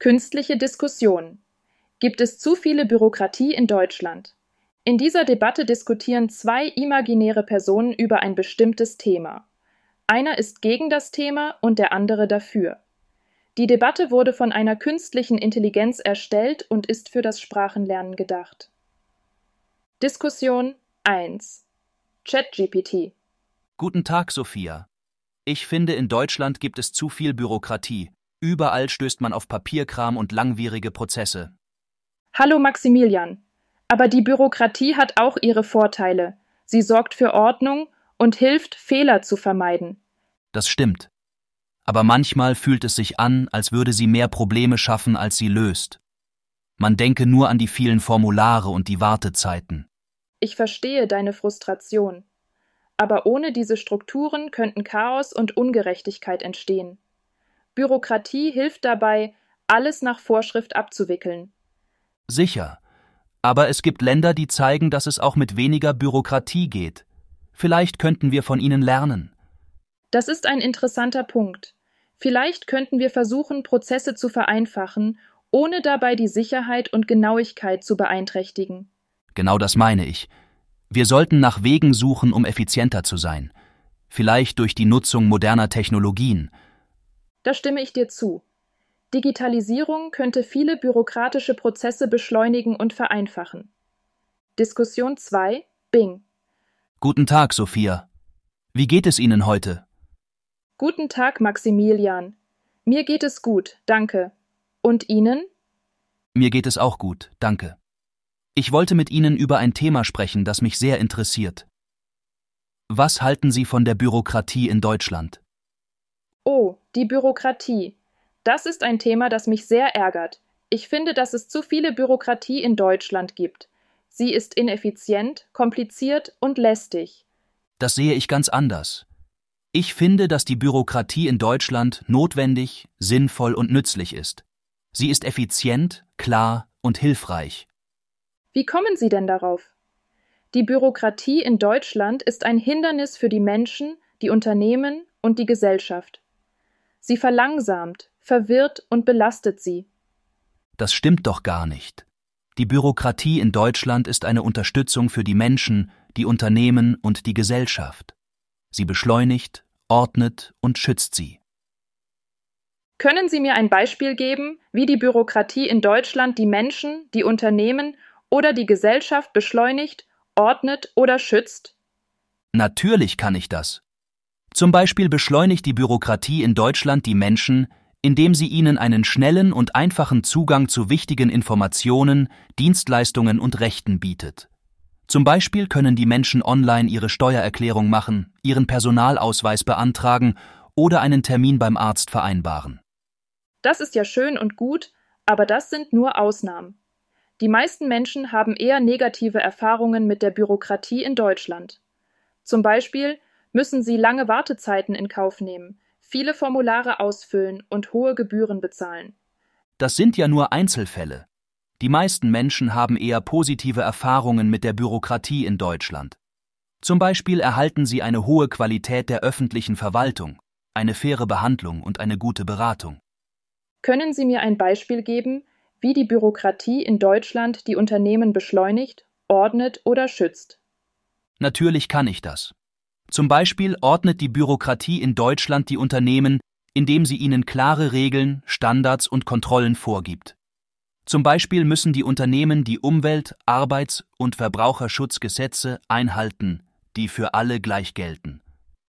Künstliche Diskussion. Gibt es zu viele Bürokratie in Deutschland? In dieser Debatte diskutieren zwei imaginäre Personen über ein bestimmtes Thema. Einer ist gegen das Thema und der andere dafür. Die Debatte wurde von einer künstlichen Intelligenz erstellt und ist für das Sprachenlernen gedacht. Diskussion 1 ChatGPT Guten Tag, Sophia. Ich finde, in Deutschland gibt es zu viel Bürokratie. Überall stößt man auf Papierkram und langwierige Prozesse. Hallo Maximilian. Aber die Bürokratie hat auch ihre Vorteile. Sie sorgt für Ordnung und hilft, Fehler zu vermeiden. Das stimmt. Aber manchmal fühlt es sich an, als würde sie mehr Probleme schaffen, als sie löst. Man denke nur an die vielen Formulare und die Wartezeiten. Ich verstehe deine Frustration. Aber ohne diese Strukturen könnten Chaos und Ungerechtigkeit entstehen. Bürokratie hilft dabei, alles nach Vorschrift abzuwickeln. Sicher. Aber es gibt Länder, die zeigen, dass es auch mit weniger Bürokratie geht. Vielleicht könnten wir von ihnen lernen. Das ist ein interessanter Punkt. Vielleicht könnten wir versuchen, Prozesse zu vereinfachen, ohne dabei die Sicherheit und Genauigkeit zu beeinträchtigen. Genau das meine ich. Wir sollten nach Wegen suchen, um effizienter zu sein. Vielleicht durch die Nutzung moderner Technologien, da stimme ich dir zu. Digitalisierung könnte viele bürokratische Prozesse beschleunigen und vereinfachen. Diskussion 2 Bing Guten Tag, Sophia. Wie geht es Ihnen heute? Guten Tag, Maximilian. Mir geht es gut, danke. Und Ihnen? Mir geht es auch gut, danke. Ich wollte mit Ihnen über ein Thema sprechen, das mich sehr interessiert. Was halten Sie von der Bürokratie in Deutschland? Oh, die Bürokratie. Das ist ein Thema, das mich sehr ärgert. Ich finde, dass es zu viele Bürokratie in Deutschland gibt. Sie ist ineffizient, kompliziert und lästig. Das sehe ich ganz anders. Ich finde, dass die Bürokratie in Deutschland notwendig, sinnvoll und nützlich ist. Sie ist effizient, klar und hilfreich. Wie kommen Sie denn darauf? Die Bürokratie in Deutschland ist ein Hindernis für die Menschen, die Unternehmen und die Gesellschaft. Sie verlangsamt, verwirrt und belastet sie. Das stimmt doch gar nicht. Die Bürokratie in Deutschland ist eine Unterstützung für die Menschen, die Unternehmen und die Gesellschaft. Sie beschleunigt, ordnet und schützt sie. Können Sie mir ein Beispiel geben, wie die Bürokratie in Deutschland die Menschen, die Unternehmen oder die Gesellschaft beschleunigt, ordnet oder schützt? Natürlich kann ich das. Zum Beispiel beschleunigt die Bürokratie in Deutschland die Menschen, indem sie ihnen einen schnellen und einfachen Zugang zu wichtigen Informationen, Dienstleistungen und Rechten bietet. Zum Beispiel können die Menschen online ihre Steuererklärung machen, ihren Personalausweis beantragen oder einen Termin beim Arzt vereinbaren. Das ist ja schön und gut, aber das sind nur Ausnahmen. Die meisten Menschen haben eher negative Erfahrungen mit der Bürokratie in Deutschland. Zum Beispiel müssen sie lange Wartezeiten in Kauf nehmen, viele Formulare ausfüllen und hohe Gebühren bezahlen. Das sind ja nur Einzelfälle. Die meisten Menschen haben eher positive Erfahrungen mit der Bürokratie in Deutschland. Zum Beispiel erhalten sie eine hohe Qualität der öffentlichen Verwaltung, eine faire Behandlung und eine gute Beratung. Können Sie mir ein Beispiel geben, wie die Bürokratie in Deutschland die Unternehmen beschleunigt, ordnet oder schützt? Natürlich kann ich das. Zum Beispiel ordnet die Bürokratie in Deutschland die Unternehmen, indem sie ihnen klare Regeln, Standards und Kontrollen vorgibt. Zum Beispiel müssen die Unternehmen die Umwelt-, Arbeits- und Verbraucherschutzgesetze einhalten, die für alle gleich gelten.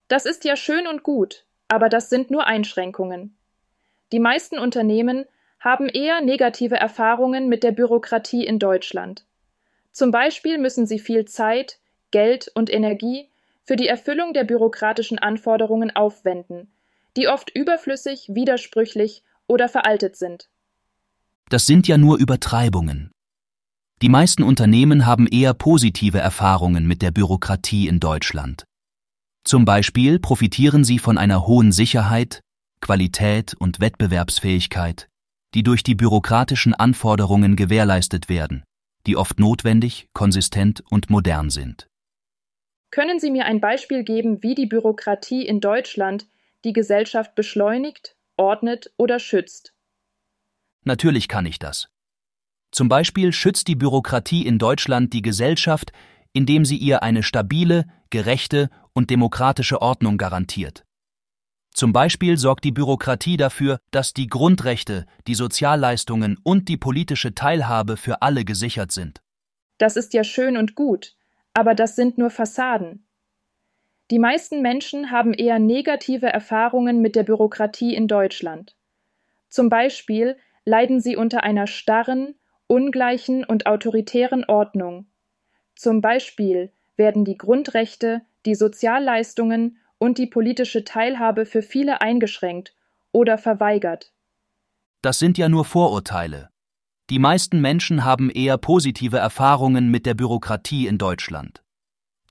Das ist ja schön und gut, aber das sind nur Einschränkungen. Die meisten Unternehmen haben eher negative Erfahrungen mit der Bürokratie in Deutschland. Zum Beispiel müssen sie viel Zeit, Geld und Energie für die Erfüllung der bürokratischen Anforderungen aufwenden, die oft überflüssig, widersprüchlich oder veraltet sind. Das sind ja nur Übertreibungen. Die meisten Unternehmen haben eher positive Erfahrungen mit der Bürokratie in Deutschland. Zum Beispiel profitieren sie von einer hohen Sicherheit, Qualität und Wettbewerbsfähigkeit, die durch die bürokratischen Anforderungen gewährleistet werden, die oft notwendig, konsistent und modern sind. Können Sie mir ein Beispiel geben, wie die Bürokratie in Deutschland die Gesellschaft beschleunigt, ordnet oder schützt? Natürlich kann ich das. Zum Beispiel schützt die Bürokratie in Deutschland die Gesellschaft, indem sie ihr eine stabile, gerechte und demokratische Ordnung garantiert. Zum Beispiel sorgt die Bürokratie dafür, dass die Grundrechte, die Sozialleistungen und die politische Teilhabe für alle gesichert sind. Das ist ja schön und gut, aber das sind nur Fassaden. Die meisten Menschen haben eher negative Erfahrungen mit der Bürokratie in Deutschland. Zum Beispiel leiden sie unter einer starren, ungleichen und autoritären Ordnung. Zum Beispiel werden die Grundrechte, die Sozialleistungen und die politische Teilhabe für viele eingeschränkt oder verweigert. Das sind ja nur Vorurteile. Die meisten Menschen haben eher positive Erfahrungen mit der Bürokratie in Deutschland.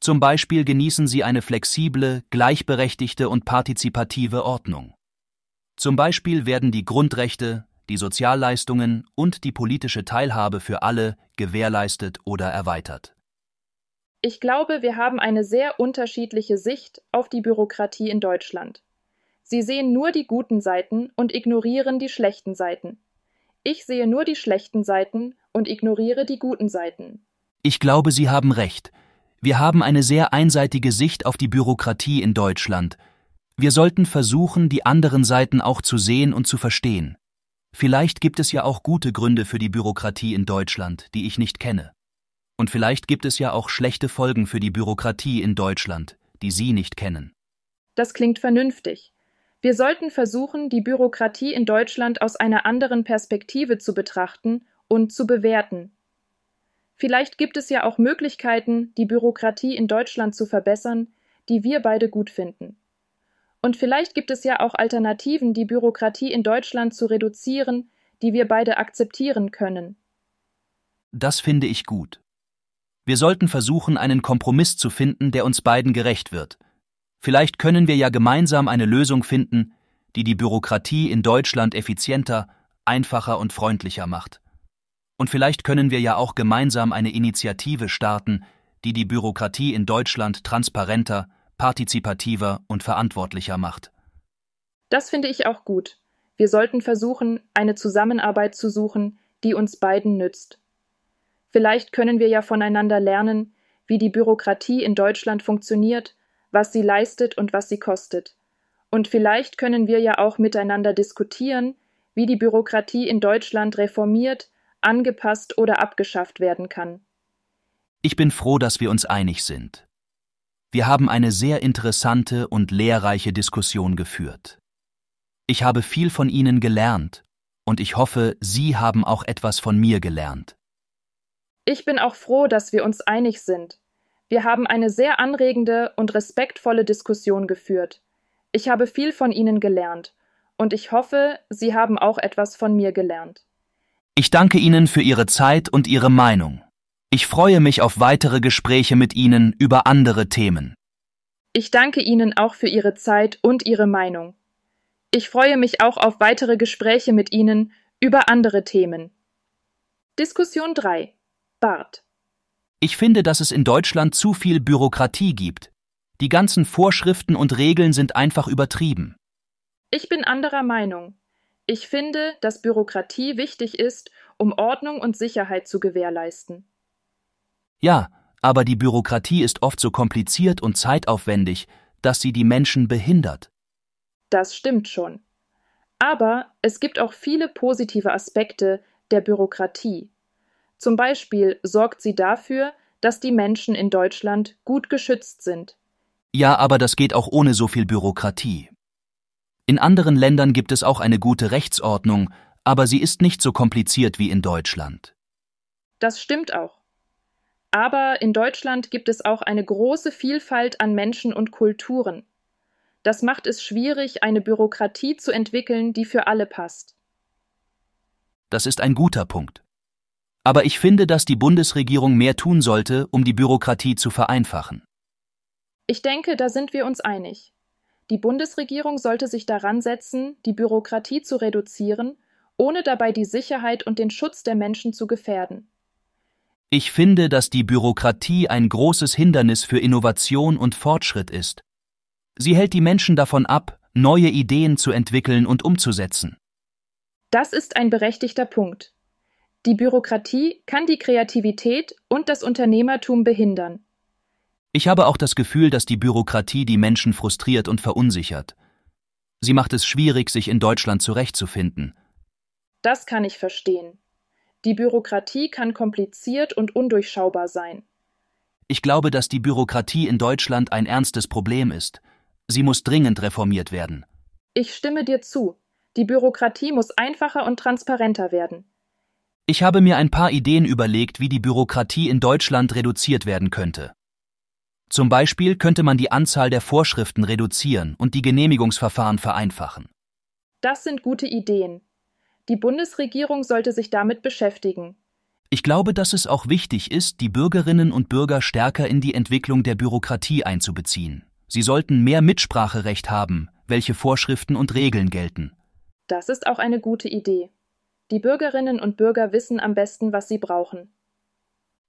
Zum Beispiel genießen sie eine flexible, gleichberechtigte und partizipative Ordnung. Zum Beispiel werden die Grundrechte, die Sozialleistungen und die politische Teilhabe für alle gewährleistet oder erweitert. Ich glaube, wir haben eine sehr unterschiedliche Sicht auf die Bürokratie in Deutschland. Sie sehen nur die guten Seiten und ignorieren die schlechten Seiten. Ich sehe nur die schlechten Seiten und ignoriere die guten Seiten. Ich glaube, Sie haben recht. Wir haben eine sehr einseitige Sicht auf die Bürokratie in Deutschland. Wir sollten versuchen, die anderen Seiten auch zu sehen und zu verstehen. Vielleicht gibt es ja auch gute Gründe für die Bürokratie in Deutschland, die ich nicht kenne. Und vielleicht gibt es ja auch schlechte Folgen für die Bürokratie in Deutschland, die Sie nicht kennen. Das klingt vernünftig. Wir sollten versuchen, die Bürokratie in Deutschland aus einer anderen Perspektive zu betrachten und zu bewerten. Vielleicht gibt es ja auch Möglichkeiten, die Bürokratie in Deutschland zu verbessern, die wir beide gut finden. Und vielleicht gibt es ja auch Alternativen, die Bürokratie in Deutschland zu reduzieren, die wir beide akzeptieren können. Das finde ich gut. Wir sollten versuchen, einen Kompromiss zu finden, der uns beiden gerecht wird. Vielleicht können wir ja gemeinsam eine Lösung finden, die die Bürokratie in Deutschland effizienter, einfacher und freundlicher macht. Und vielleicht können wir ja auch gemeinsam eine Initiative starten, die die Bürokratie in Deutschland transparenter, partizipativer und verantwortlicher macht. Das finde ich auch gut. Wir sollten versuchen, eine Zusammenarbeit zu suchen, die uns beiden nützt. Vielleicht können wir ja voneinander lernen, wie die Bürokratie in Deutschland funktioniert, was sie leistet und was sie kostet. Und vielleicht können wir ja auch miteinander diskutieren, wie die Bürokratie in Deutschland reformiert, angepasst oder abgeschafft werden kann. Ich bin froh, dass wir uns einig sind. Wir haben eine sehr interessante und lehrreiche Diskussion geführt. Ich habe viel von Ihnen gelernt, und ich hoffe, Sie haben auch etwas von mir gelernt. Ich bin auch froh, dass wir uns einig sind. Wir haben eine sehr anregende und respektvolle Diskussion geführt. Ich habe viel von Ihnen gelernt, und ich hoffe, Sie haben auch etwas von mir gelernt. Ich danke Ihnen für Ihre Zeit und Ihre Meinung. Ich freue mich auf weitere Gespräche mit Ihnen über andere Themen. Ich danke Ihnen auch für Ihre Zeit und Ihre Meinung. Ich freue mich auch auf weitere Gespräche mit Ihnen über andere Themen. Diskussion 3. Bart. Ich finde, dass es in Deutschland zu viel Bürokratie gibt. Die ganzen Vorschriften und Regeln sind einfach übertrieben. Ich bin anderer Meinung. Ich finde, dass Bürokratie wichtig ist, um Ordnung und Sicherheit zu gewährleisten. Ja, aber die Bürokratie ist oft so kompliziert und zeitaufwendig, dass sie die Menschen behindert. Das stimmt schon. Aber es gibt auch viele positive Aspekte der Bürokratie. Zum Beispiel sorgt sie dafür, dass die Menschen in Deutschland gut geschützt sind. Ja, aber das geht auch ohne so viel Bürokratie. In anderen Ländern gibt es auch eine gute Rechtsordnung, aber sie ist nicht so kompliziert wie in Deutschland. Das stimmt auch. Aber in Deutschland gibt es auch eine große Vielfalt an Menschen und Kulturen. Das macht es schwierig, eine Bürokratie zu entwickeln, die für alle passt. Das ist ein guter Punkt. Aber ich finde, dass die Bundesregierung mehr tun sollte, um die Bürokratie zu vereinfachen. Ich denke, da sind wir uns einig. Die Bundesregierung sollte sich daran setzen, die Bürokratie zu reduzieren, ohne dabei die Sicherheit und den Schutz der Menschen zu gefährden. Ich finde, dass die Bürokratie ein großes Hindernis für Innovation und Fortschritt ist. Sie hält die Menschen davon ab, neue Ideen zu entwickeln und umzusetzen. Das ist ein berechtigter Punkt. Die Bürokratie kann die Kreativität und das Unternehmertum behindern. Ich habe auch das Gefühl, dass die Bürokratie die Menschen frustriert und verunsichert. Sie macht es schwierig, sich in Deutschland zurechtzufinden. Das kann ich verstehen. Die Bürokratie kann kompliziert und undurchschaubar sein. Ich glaube, dass die Bürokratie in Deutschland ein ernstes Problem ist. Sie muss dringend reformiert werden. Ich stimme dir zu. Die Bürokratie muss einfacher und transparenter werden. Ich habe mir ein paar Ideen überlegt, wie die Bürokratie in Deutschland reduziert werden könnte. Zum Beispiel könnte man die Anzahl der Vorschriften reduzieren und die Genehmigungsverfahren vereinfachen. Das sind gute Ideen. Die Bundesregierung sollte sich damit beschäftigen. Ich glaube, dass es auch wichtig ist, die Bürgerinnen und Bürger stärker in die Entwicklung der Bürokratie einzubeziehen. Sie sollten mehr Mitspracherecht haben, welche Vorschriften und Regeln gelten. Das ist auch eine gute Idee. Die Bürgerinnen und Bürger wissen am besten, was sie brauchen.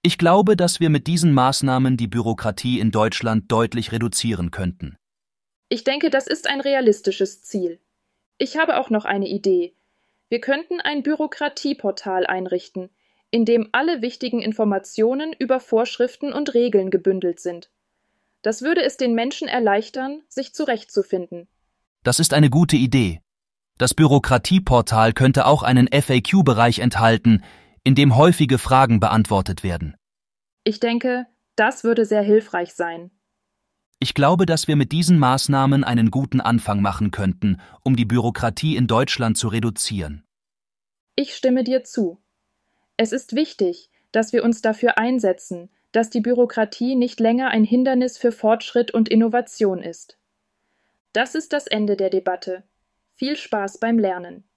Ich glaube, dass wir mit diesen Maßnahmen die Bürokratie in Deutschland deutlich reduzieren könnten. Ich denke, das ist ein realistisches Ziel. Ich habe auch noch eine Idee. Wir könnten ein Bürokratieportal einrichten, in dem alle wichtigen Informationen über Vorschriften und Regeln gebündelt sind. Das würde es den Menschen erleichtern, sich zurechtzufinden. Das ist eine gute Idee. Das Bürokratieportal könnte auch einen FAQ-Bereich enthalten, in dem häufige Fragen beantwortet werden. Ich denke, das würde sehr hilfreich sein. Ich glaube, dass wir mit diesen Maßnahmen einen guten Anfang machen könnten, um die Bürokratie in Deutschland zu reduzieren. Ich stimme dir zu. Es ist wichtig, dass wir uns dafür einsetzen, dass die Bürokratie nicht länger ein Hindernis für Fortschritt und Innovation ist. Das ist das Ende der Debatte. Viel Spaß beim Lernen.